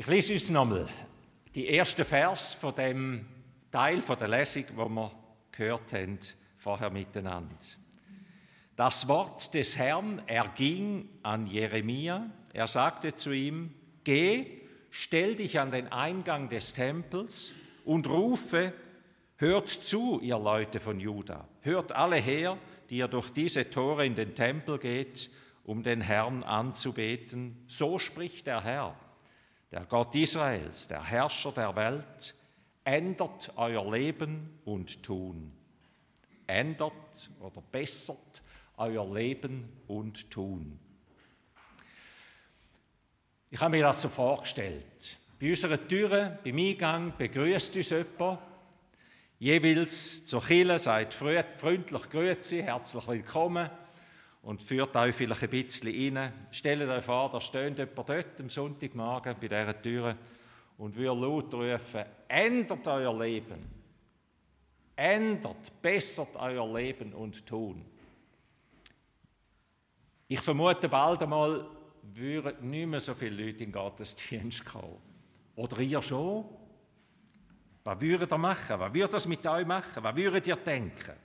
Ich lese uns nochmal die ersten Vers von dem Teil von der Lesung, wo wir gehört haben vorher miteinander. Das Wort des Herrn erging an Jeremia. Er sagte zu ihm: Geh, stell dich an den Eingang des Tempels und rufe: Hört zu, ihr Leute von Juda, hört alle her, die ihr durch diese Tore in den Tempel geht, um den Herrn anzubeten. So spricht der Herr, der Gott Israels, der Herrscher der Welt. Ändert euer Leben und Tun. Ändert oder bessert euer Leben und Tun. Ich habe mir das so vorgestellt. Bei unserer Türe, beim Eingang, begrüßt uns jemand jeweils zur Kille, sagt freundlich Grüezi, herzlich willkommen und führt euch vielleicht ein bisschen rein. Stellt euch vor, da steht jemand dort am Sonntagmorgen bei dieser Tür und wir laut rufen, ändert euer Leben, ändert, bessert euer Leben und tun. Ich vermute bald einmal, würden nicht mehr so viele Leute in den Gottesdienst kommen. Oder ihr schon? Was würdet ihr machen? Was würde das mit euch machen? Was würdet ihr denken?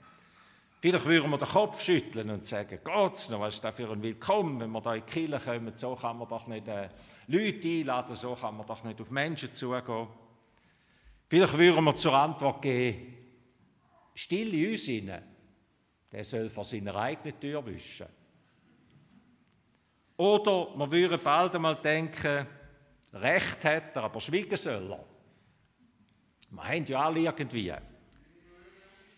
Vielleicht würden wir den Kopf schütteln und sagen, Gott, noch, was ist das für ein Willkommen, wenn wir da in die Kirche kommen, so kann man doch nicht äh, Leute einladen, so kann man doch nicht auf Menschen zugehen. Vielleicht würden wir zur Antwort geben, still in uns hinein, der soll vor seiner eigenen Tür wischen. Oder wir würden bald einmal denken, Recht hat er, aber schweigen soll er. Wir haben ja alle irgendwie.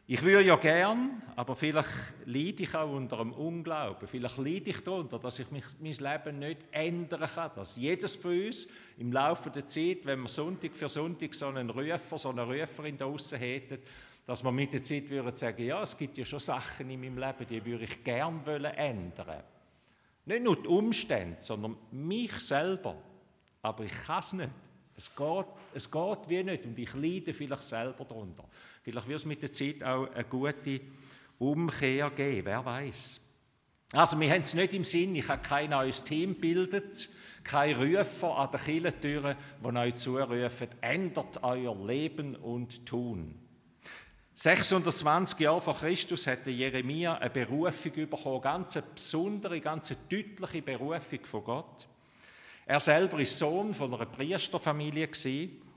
Ich würde ja gern, aber vielleicht leide ich auch unter einem Unglauben. Vielleicht leide ich darunter, dass ich mich, mein Leben nicht ändern kann. Dass jedes von uns im Laufe der Zeit, wenn wir Sonntag für Sonntag so einen Rufer, so eine Ruferin da draussen hätten, dass wir mit der Zeit würden sagen, ja, es gibt ja schon Sachen in meinem Leben, die würde ich gern ändern. Nicht nur die Umstände, sondern mich selber. Aber ich kann es nicht. Es geht, es geht wie nicht und ich leide vielleicht selber darunter. Vielleicht wird es mit der Zeit auch eine gute Umkehr geben, wer weiß. Also wir haben es nicht im Sinn, ich habe kein neues Team gebildet, kein Rufer an den Kirchentüren, die euch zurufen, ändert euer Leben und Tun. 620 Jahre vor Christus hatte Jeremia eine Berufung bekommen, ganz eine besondere, ganz deutliche Berufung von Gott. Er selber ist Sohn von einer Priesterfamilie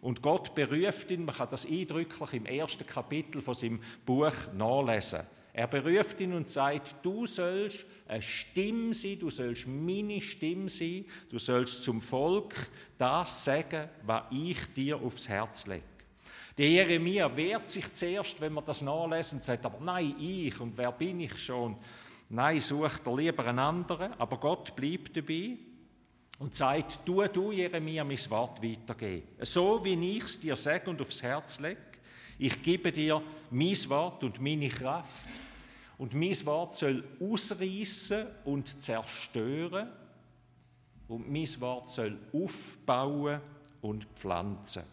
und Gott beruft ihn, man kann das eindrücklich im ersten Kapitel von seinem Buch nachlesen. Er beruft ihn und sagt, du sollst eine Stimme sein, du sollst meine Stimme sein, du sollst zum Volk das sagen, was ich dir aufs Herz lege. Der Jeremia wehrt sich zuerst, wenn man das nachlesen und sagt, aber nein, ich und wer bin ich schon? Nein, sucht er lieber einen anderen, aber Gott bleibt dabei und sagt, tu du, Jeremia, mein Wort weitergeben. So wie ich es dir sage und aufs Herz lege, ich gebe dir mein Wort und meine Kraft. Und mein Wort soll ausreißen und zerstören. Und mein Wort soll aufbauen und pflanzen.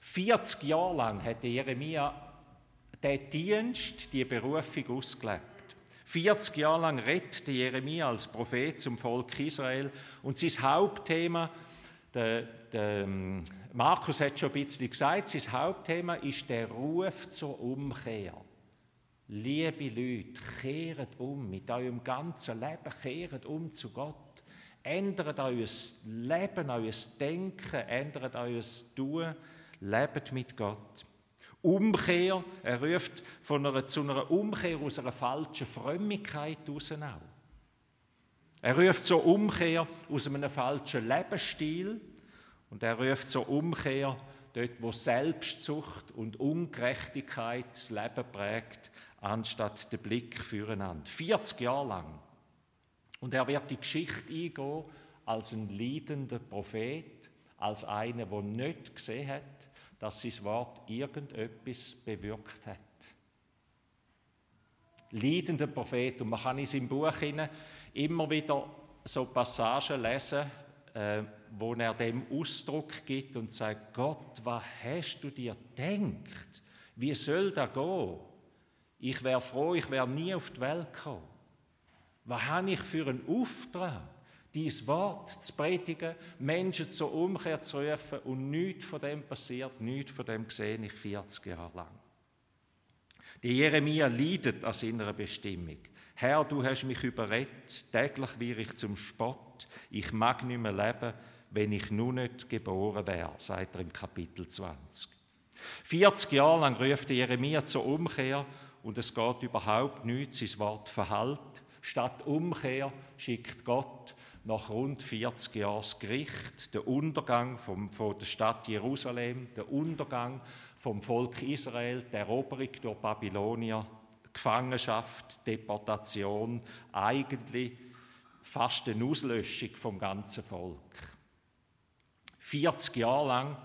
40 Jahre lang hat Jeremia den Dienst, die Berufung ausgelebt. 40 Jahre lang redet Jeremia als Prophet zum Volk Israel und sein Hauptthema, der, der ähm, Markus hat schon ein bisschen gesagt, sein Hauptthema ist der Ruf zur Umkehr. Liebe Leute, kehrt um mit eurem ganzen Leben, kehrt um zu Gott. Ändert euer Leben, euer Denken, ändert euer Tun, lebt mit Gott. Umkehr, er ruft von einer, zu einer Umkehr aus einer falschen Frömmigkeit heraus auch. Er ruft zur Umkehr aus einem falschen Lebensstil und er ruft zur Umkehr dort, wo Selbstsucht und Ungerechtigkeit das Leben prägt, anstatt den Blick füreinander. 40 Jahre lang. Und er wird die Geschichte eingehen als ein leidender Prophet, als einer, der nicht gesehen hat, dass sein Wort irgendetwas bewirkt hat. Leidender Prophet. Und man kann in seinem Buch immer wieder so Passagen lesen, äh, wo er dem Ausdruck gibt und sagt, Gott, was hast du dir gedacht? Wie soll das gehen? Ich wäre froh, ich wäre nie auf die Welt gekommen. Was habe ich für einen Auftrag? Dies Wort zu predigen, Menschen zur Umkehr zu rufen und nichts von dem passiert, nichts von dem sehe ich 40 Jahre lang. Die Jeremia leidet an seiner Bestimmung. Herr, du hast mich überredet, täglich wir ich zum Spott, ich mag nicht mehr leben, wenn ich nur nicht geboren wäre, sagt er im Kapitel 20. 40 Jahre lang ruft Jeremia zur Umkehr und es geht überhaupt nichts, sein Wort verhält. Statt Umkehr schickt Gott nach rund 40 Jahren das Gericht, der Untergang vom, von der Stadt Jerusalem, der Untergang vom Volk Israel, die Eroberung durch Babylonier, Gefangenschaft, Deportation, eigentlich fast eine Auslöschung vom ganzen Volk. 40 Jahre lang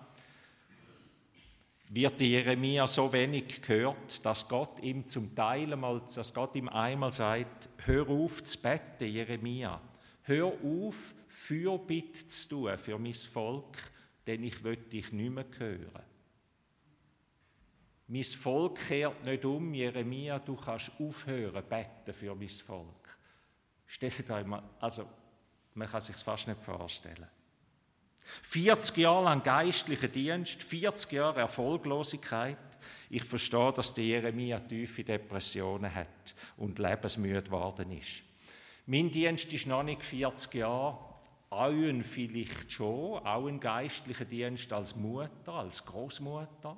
wird Jeremia so wenig gehört, dass Gott ihm zum Teil einmal, dass Gott ihm einmal sagt, hör auf zu beten, Jeremia. Hör auf, Fürbitte zu tun für mein Volk, denn ich will dich nicht mehr hören. Mein Volk kehrt nicht um, Jeremia, du kannst aufhören, beten für mein Volk. Stell dir einmal, also man kann sich fast nicht vorstellen. 40 Jahre lang geistlicher Dienst, 40 Jahre Erfolglosigkeit. Ich verstehe, dass der Jeremia tiefe Depressionen hat und lebensmüde geworden ist. Mein Dienst ist noch nicht 40 Jahre, euren vielleicht schon, auch ein geistlicher Dienst als Mutter, als Großmutter.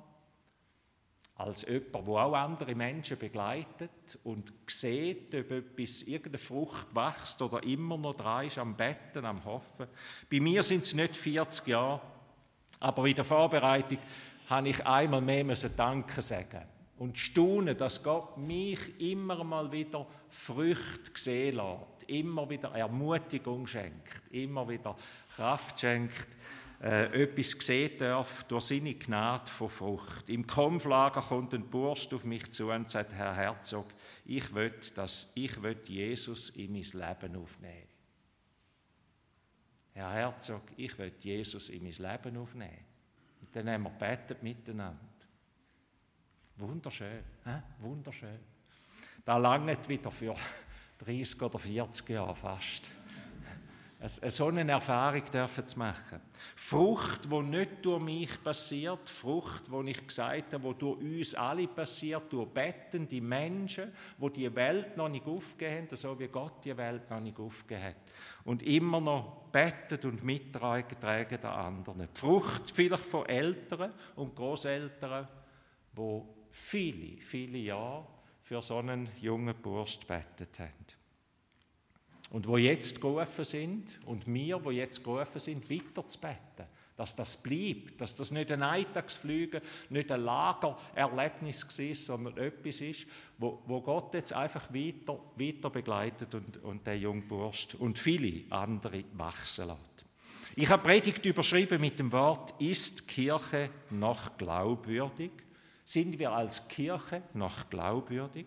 Als jemand, der auch andere Menschen begleitet und sieht, ob etwas, irgendeine Frucht wächst oder immer noch dran ist, am Betten, am Hoffen. Bei mir sind es nicht 40 Jahre, aber in der Vorbereitung habe ich einmal mehr müssen Danke sagen und staunen, dass Gott mich immer mal wieder Früchte sehen lässt, immer wieder Ermutigung schenkt, immer wieder Kraft schenkt äh, etwas sehen darf durch seine Gnade von Frucht. Im Konflager kommt ein Bursch auf mich zu und sagt, Herr Herzog, ich will, dass ich will Jesus in mein Leben aufnehmen. Herr Herzog, ich will Jesus in mein Leben aufnehmen. Und dann haben wir betet miteinander. Wunderschön, hä? wunderschön. Da langt wieder für 30 oder 40 Jahre fast so eine Erfahrung dürfen zu machen. Frucht, wo nicht durch mich passiert, Frucht, wo ich gesagt habe, wo durch uns alle passiert, durch bettende Menschen, wo die Welt noch nicht aufgegeben haben, so wie Gott die Welt noch nicht aufgegeben hat. Und immer noch bettet und mittragen der anderen. Die Frucht vielleicht von Eltern und Großeltern, wo viele, viele Jahre für so einen jungen Bursch bettet haben. Und wo jetzt gerufen sind, und wir, wo jetzt gerufen sind, weiter zu beten, dass das bleibt, dass das nicht ein Alltagsflüge, nicht ein Lagererlebnis war, sondern etwas ist, wo, wo Gott jetzt einfach weiter, weiter begleitet und, und der junge Bursch und viele andere wachsen lässt. Ich habe Predigt überschrieben mit dem Wort, ist Kirche noch glaubwürdig? Sind wir als Kirche noch glaubwürdig?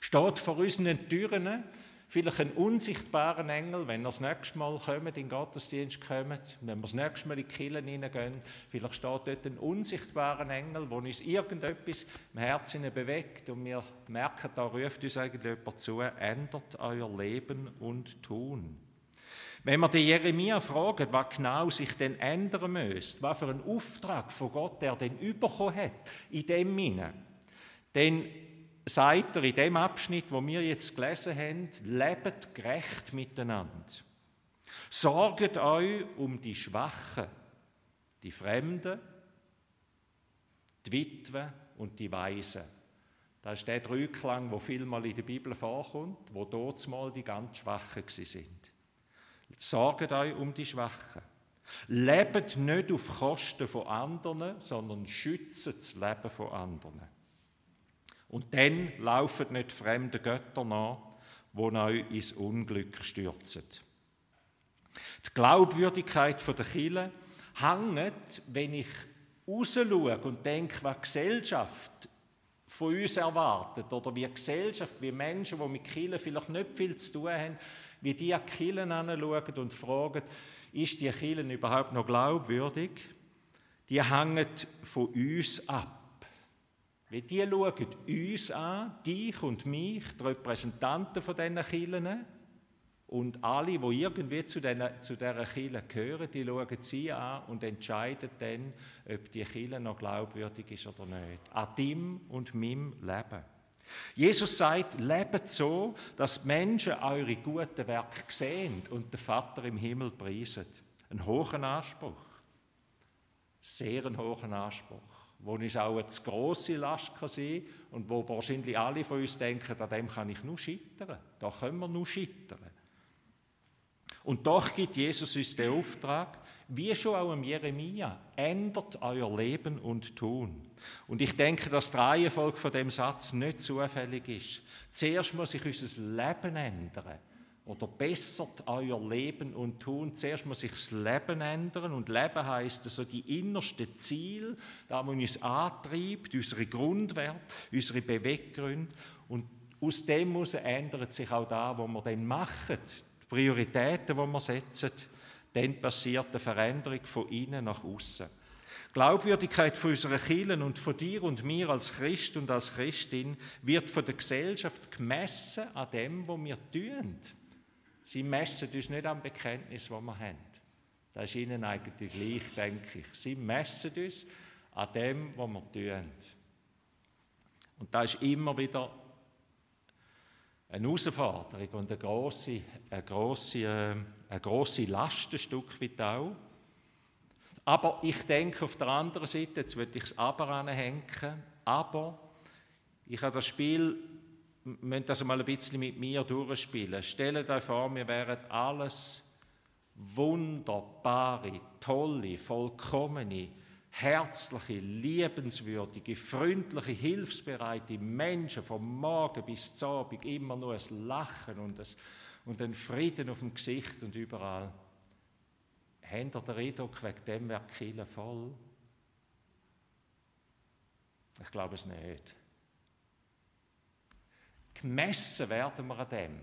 Steht vor unseren Türen Vielleicht einen unsichtbaren Engel, wenn wir das nächste Mal kommen, in den Gottesdienst kommen, wenn wir das nächste Mal in die Kirche hineingehen, vielleicht steht dort ein unsichtbarer Engel, der uns irgendetwas im Herzen bewegt und wir merken, da ruft uns eigentlich jemand zu, ändert euer Leben und Tun. Wenn wir den Jeremia fragen, was genau sich denn ändern müsste, was für einen Auftrag von Gott er denn bekommen hat, in dem Sinne, dann sagt er in dem Abschnitt, wo wir jetzt gelesen haben, lebt gerecht miteinander. Sorget euch um die Schwachen, die Fremden, die Witwen und die Weisen. Das ist der Dreiklang, wo vielmal in der Bibel vorkommt, wo dort mal die ganz Schwachen sind. Sorget euch um die Schwachen. Lebt nicht auf Kosten von anderen, sondern schützt das Leben von anderen. Und dann laufen nicht fremde Götter nach, die euch ins Unglück stürzen. Die Glaubwürdigkeit der Kirche hängt, wenn ich rausschaue und denke, was die Gesellschaft von uns erwartet oder wie Gesellschaft, wie Menschen, die mit Kirche vielleicht nicht viel zu tun haben, wie die die anschauen und fragen, ist die Kirche überhaupt noch glaubwürdig? Die hängen von uns ab. Weil die schauen uns an, dich und mich, die Repräsentanten von diesen Kirchen, Und alle, die irgendwie zu, den, zu dieser Kirche gehören, die schauen sie an und entscheiden dann, ob die Kirche noch glaubwürdig ist oder nicht. An dem und meinem Leben. Jesus sagt, lebt so, dass Menschen eure guten Werke sehen und den Vater im Himmel preisen. Ein hohen Anspruch. Sehr einen hohen Anspruch. Wo es auch eine zu grosse Last kann und wo wahrscheinlich alle von uns denken, an dem kann ich nur scheitern. Da können wir nur scheitern. Und doch gibt Jesus uns den Auftrag, wie schon auch im Jeremia, ändert euer Leben und Tun. Und ich denke, dass die Reihenfolge von dem Satz nicht zufällig ist. Zuerst muss sich unser Leben ändern. Oder bessert euer Leben und Tun. Zuerst muss sich das Leben ändern. Und Leben heißt also die innersten Ziele, da, wo uns antreibt, unsere Grundwerte, unsere Beweggründe. Und aus dem muss ändert sich auch da, wo wir dann machen, die Prioritäten, die wir setzen dann passiert eine Veränderung von innen nach außen. Glaubwürdigkeit von unserer Kirche und von dir und mir als Christ und als Christin wird von der Gesellschaft gemessen an dem, was wir tun. Sie messen uns nicht am Bekenntnis, das wir haben. Das ist ihnen eigentlich gleich, denke ich. Sie messen uns an dem, was wir tun. Und da ist immer wieder eine Herausforderung und eine grosse, eine grosse, äh, eine grosse Last ein Stück weit auch. Aber ich denke auf der anderen Seite, jetzt würde ich es aber anhängen, aber ich habe das Spiel, müsst das mal ein bisschen mit mir durchspielen. Stellt euch vor, wir wären alles wunderbare, tolle, vollkommene, herzliche, liebenswürdige, freundliche, hilfsbereite Menschen vom Morgen bis zum Abend immer nur ein Lachen und ein, und ein Frieden auf dem Gesicht und überall. Habt ihr den Eindruck, wegen dem wäre die voll? Ich glaube es nicht. Gemessen werden wir an dem,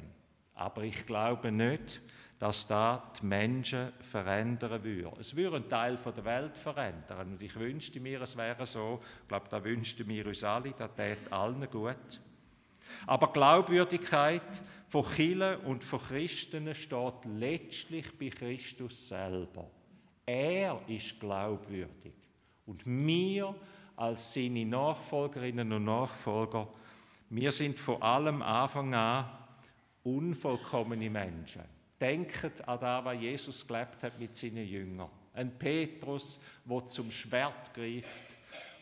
aber ich glaube nicht, dass da die Menschen verändern würde. Es würde einen Teil der Welt verändern. Und ich wünschte mir, es wäre so. Ich glaube, da wünschten wir uns alle, das täte allen gut. Aber Glaubwürdigkeit von Chile und von Christen steht letztlich bei Christus selber. Er ist glaubwürdig. Und wir als seine Nachfolgerinnen und Nachfolger, wir sind von allem Anfang an unvollkommene Menschen. Denkt an das, was Jesus gelebt hat mit seinen Jüngern. Ein Petrus, der zum Schwert greift,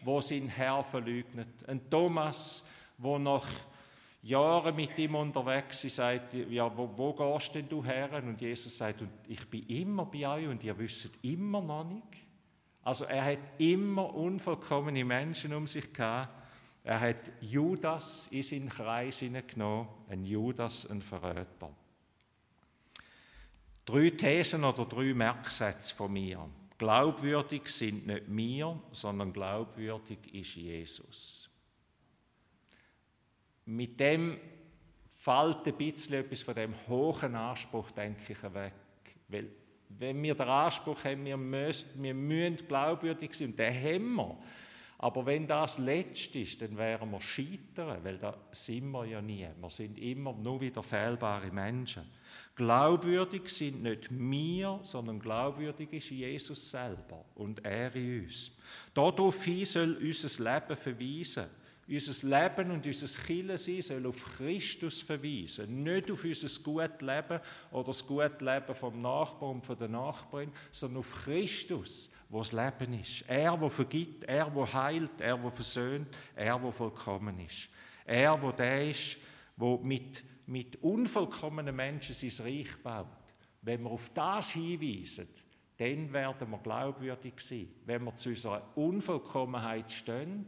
wo sein Herr verleugnet. Ein Thomas, wo nach Jahren mit ihm unterwegs ist, sagt, ja, wo, wo gehst denn du her? Und Jesus sagt, ich bin immer bei euch und ihr wisst immer noch nicht. Also er hat immer unvollkommene Menschen um sich gehabt. Er hat Judas in seinen Kreis hineingenommen, ein Judas, ein Verräter. Drei Thesen oder drei Merksätze von mir. Glaubwürdig sind nicht wir, sondern glaubwürdig ist Jesus. Mit dem fällt ein bisschen etwas von dem hohen Anspruch, denke ich, weg. Weil, wenn wir den Anspruch haben, wir müssen, wir müssen glaubwürdig sein, den haben wir. Aber wenn das letzt ist, dann werden wir scheitern, weil da sind wir ja nie. Wir sind immer nur wieder fehlbare Menschen. Glaubwürdig sind nicht wir, sondern glaubwürdig ist Jesus selber und er in uns. Daraufhin soll unser Leben verweisen. Unser Leben und unser Kirchensein soll auf Christus verweisen. Nicht auf unser gutes Leben oder das gute Leben vom Nachbarn und von der Nachbarin, sondern auf Christus, wo das Leben ist. Er, der vergibt, er, der heilt, er, der versöhnt, er, der vollkommen ist. Er, der der ist, der mit mit unvollkommenen Menschen sein Reich baut, wenn wir auf das hinweisen, dann werden wir glaubwürdig sein. Wenn wir zu unserer Unvollkommenheit stehen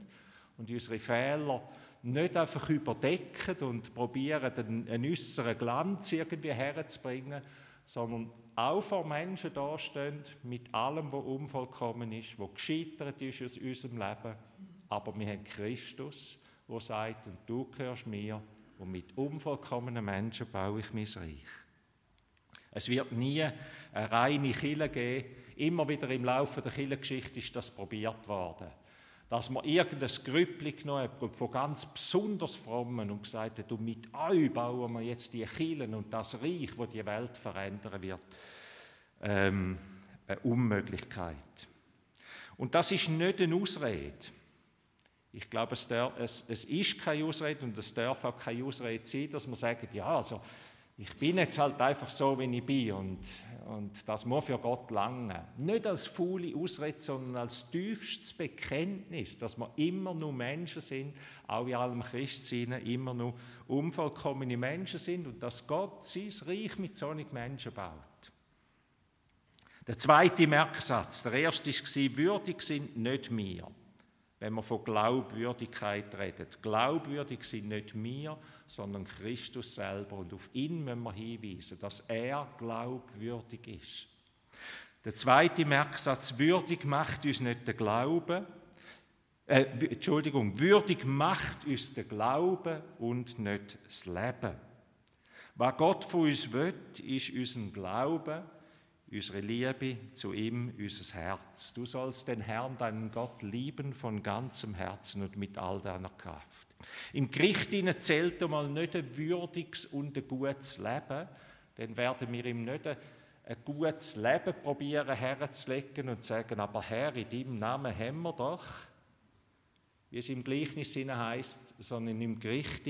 und unsere Fehler nicht einfach überdecken und probieren, einen äußeren Glanz irgendwie herzubringen, sondern auch vor Menschen dastehen mit allem, was unvollkommen ist, was gescheitert ist aus unserem Leben. Aber wir haben Christus, der sagt, und du gehörst mir und mit unvollkommenen Menschen baue ich mein Reich. Es wird nie eine reine Kille geben. Immer wieder im Laufe der Kirchengeschichte ist das probiert worden. Dass man irgendein Grüppli genommen hat von ganz besonders Frommen und gesagt hat, und mit euch bauen wir jetzt die Kielen und das Reich, wo die Welt verändern wird. Ähm, eine Unmöglichkeit. Und das ist nicht eine Ausrede. Ich glaube, es, darf, es, es, ist keine Ausrede und es darf auch keine Ausrede sein, dass man sagt, ja, also ich bin jetzt halt einfach so, wie ich bin und, und das muss für Gott lange. Nicht als faule Ausrede, sondern als tiefstes Bekenntnis, dass wir immer nur Menschen sind, auch in allem Christsein immer nur unvollkommene Menschen sind und dass Gott sein Reich mit solchen Menschen baut. Der zweite Merksatz, der erste war, würdig sind nicht wir wenn wir von Glaubwürdigkeit reden. Glaubwürdig sind nicht wir, sondern Christus selber. Und auf ihn müssen wir hinweisen, dass er glaubwürdig ist. Der zweite Merksatz, würdig macht uns nicht der Glaube, äh, Entschuldigung, würdig macht uns der Glaube und nicht das Leben. Was Gott von uns will, ist unser Glaube unsere Liebe zu ihm, unser Herz. Du sollst den Herrn, deinen Gott, lieben von ganzem Herzen und mit all deiner Kraft. Im Gericht zählt einmal nicht ein würdiges und ein gutes Leben, dann werden wir ihm nicht ein, gutes Leben probieren herzulegen und sagen, aber Herr, in deinem Namen haben wir doch, wie es im Gleichnis heißt, sondern im Gericht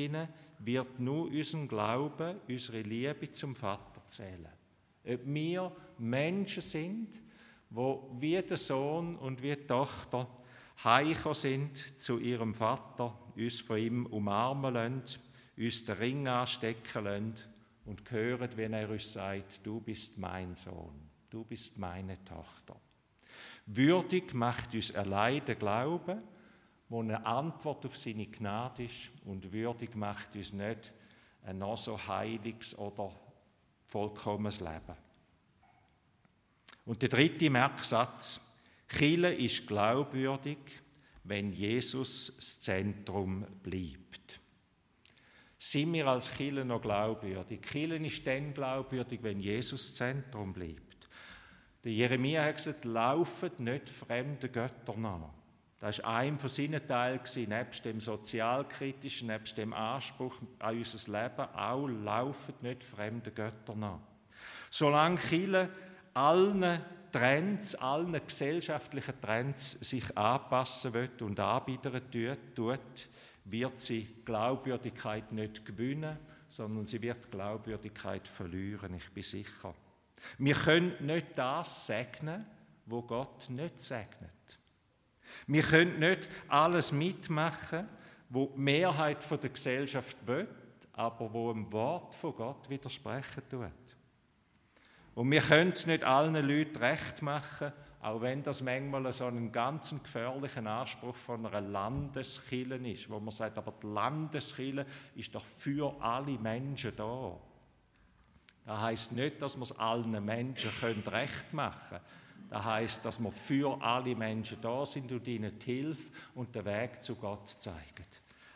wird nur unseren Glauben, unsere Liebe zum Vater zählen. Ob wir Menschen sind, wo wie der Sohn und wie die Tochter heimgekommen sind zu ihrem Vater, uns von ihm umarmen lassen, uns den Ring anstecken lassen und hören, wenn er uns sagt, du bist mein Sohn, du bist meine Tochter. Würdig macht uns allein der Glaube, wo eine Antwort auf seine Gnade ist und würdig macht uns nicht ein noch so heiliges oder vollkommenes Leben. Und der dritte Merksatz, Chile ist glaubwürdig, wenn Jesus das Zentrum bleibt. Sind wir als Chile noch glaubwürdig? Chile ist dann glaubwürdig, wenn Jesus das Zentrum bleibt. Der Jeremia hat gesagt, laufet nicht fremde Götter nach. Das war ein von Teilen, nebst dem sozialkritischen, nebst dem Anspruch an unser Leben, auch laufet nicht fremde Götter nach. Solange Chile allen Trends, allen gesellschaftlichen Trends sich anpassen wird und anbieten tut, wird sie Glaubwürdigkeit nicht gewinnen, sondern sie wird Glaubwürdigkeit verlieren, ich bin sicher. Wir können nicht das segnen, wo Gott nicht segnet. Wir können nicht alles mitmachen, wo die Mehrheit der Gesellschaft will, aber wo im Wort von Gott widersprechen tut. Und wir können es nicht allen Leuten recht machen, auch wenn das manchmal so einen ganz gefährlichen Anspruch von einer Landeskille ist, wo man sagt, aber die Landeskille ist doch für alle Menschen da. Das heißt nicht, dass wir es allen Menschen recht machen können. Das heißt, dass wir für alle Menschen da sind und ihnen die Hilfe und den Weg zu Gott zeigen.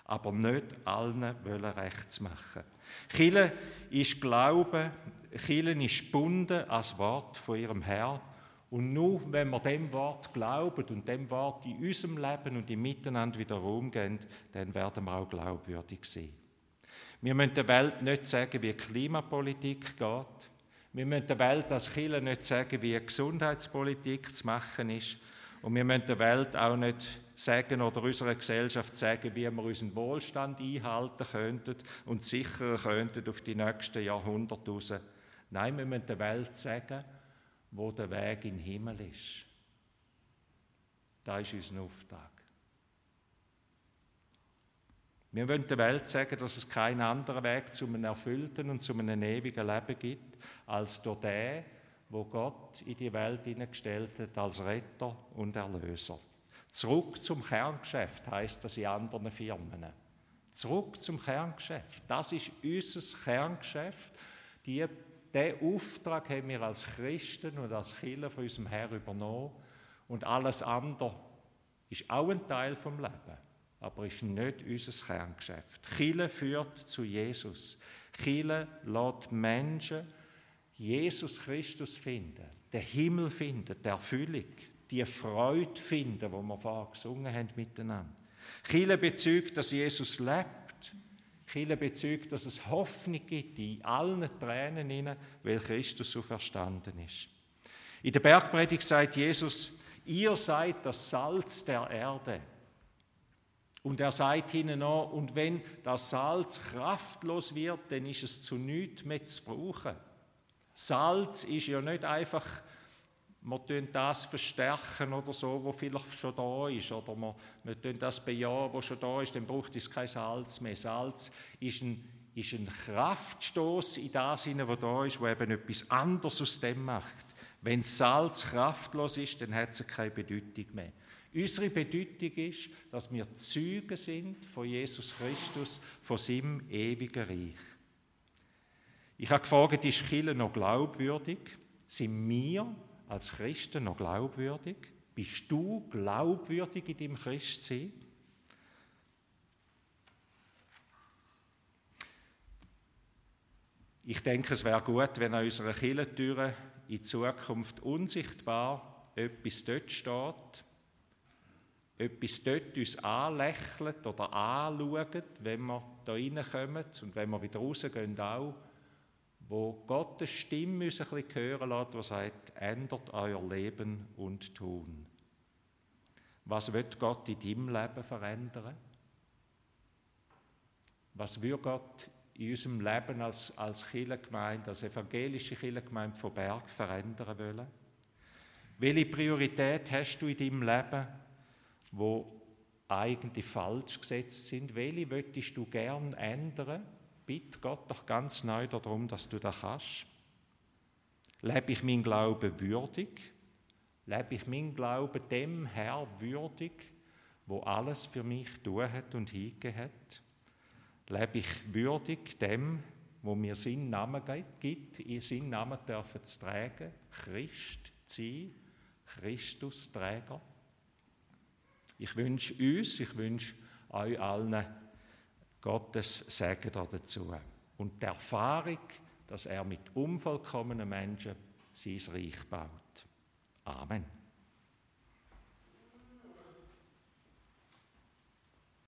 Aber nicht allen wollen rechts machen. Chile ist Glaube, Chile ist gebunden als Wort von ihrem Herr. Und nur wenn wir dem Wort glauben und dem Wort in unserem Leben und im Miteinander wieder umgehen, dann werden wir auch glaubwürdig sein. Wir müssen der Welt nicht sagen, wie Klimapolitik geht. Wir müssen der Welt als Kirche nicht sagen, wie Gesundheitspolitik zu machen ist. Und wir müssen der Welt auch nicht sagen oder unserer Gesellschaft sagen, wie wir unseren Wohlstand einhalten könnten und sichern könnten auf die nächsten Jahrhunderte raus. Nein, wir müssen der Welt sagen, wo der Weg in den Himmel ist. Das ist unser Auftrag. Wir wollen der Welt sagen, dass es keinen anderen Weg zu einem erfüllten und zu einem ewigen Leben gibt, als durch den, wo Gott in die Welt hineingestellt hat als Retter und Erlöser. Zurück zum Kerngeschäft heißt das in anderen Firmen. Zurück zum Kerngeschäft. Das ist unser Kerngeschäft. Die, diesen Auftrag haben wir als Christen und als Kirche von unserem Herrn übernommen. Und alles andere ist auch ein Teil vom Leben, aber ist nicht unser Kerngeschäft. Kirche führt zu Jesus. Kirche lässt Menschen Jesus Christus finden, den Himmel finden, die Erfüllung, die Freude finden, wo wir vorher gesungen haben miteinander. Chile bezeugt, dass Jesus lebt. Chile bezeugt, dass es Hoffnung gibt in allen Tränen, hinein, weil Christus so verstanden ist. In der Bergpredigt sagt Jesus, ihr seid das Salz der Erde. Und er sagt ihnen noch, und wenn das Salz kraftlos wird, dann ist es zu nichts mehr zu brauchen. Salz ist ja nicht einfach, wir tun das verstärken oder so, wo vielleicht schon da ist, oder wir, wir tun das bejahen, wo schon da ist, dann braucht es kein Salz mehr. Salz ist ein, ist ein Kraftstoß in das hinein, was da ist, wo eben etwas anderes aus dem macht. Wenn Salz kraftlos ist, dann hat es keine Bedeutung mehr. Unsere Bedeutung ist, dass wir Zeugen sind von Jesus Christus, von seinem ewigen Reich. Ich habe gefragt, ist Kirche noch glaubwürdig? Sind wir als Christen noch glaubwürdig? Bist du glaubwürdig in deinem Christsein? Ich denke, es wäre gut, wenn an unserer Kirchentüre in Zukunft unsichtbar etwas dort steht, etwas dort uns anlächelt oder anschaut, wenn wir da reinkommen und wenn wir wieder rausgehen auch, wo Gottes Stimme uns ein bisschen hören lässt, die sagt, ändert euer Leben und Tun. Was wird Gott in deinem Leben verändern? Was wird Gott in unserem Leben als, als Kirchengemeinde, als evangelische Kirchengemeinde von Berg verändern wollen? Welche Priorität hast du in deinem Leben? Wo eigentlich falsch gesetzt sind. Welche möchtest du gern ändern? Bitte Gott doch ganz neu darum, dass du das kannst. Lebe ich mein Glauben würdig? Lebe ich mein Glauben dem Herr würdig, wo alles für mich tun hat und hingegeben hat? Lebe ich würdig dem, wo mir seinen Namen gibt, in seinen Namen dürfen zu tragen, Christ zu sein, Christusträger? Ich wünsche uns, ich wünsche euch allen Gottes Segen dazu und die Erfahrung, dass er mit unvollkommenen Menschen sein Reich baut. Amen.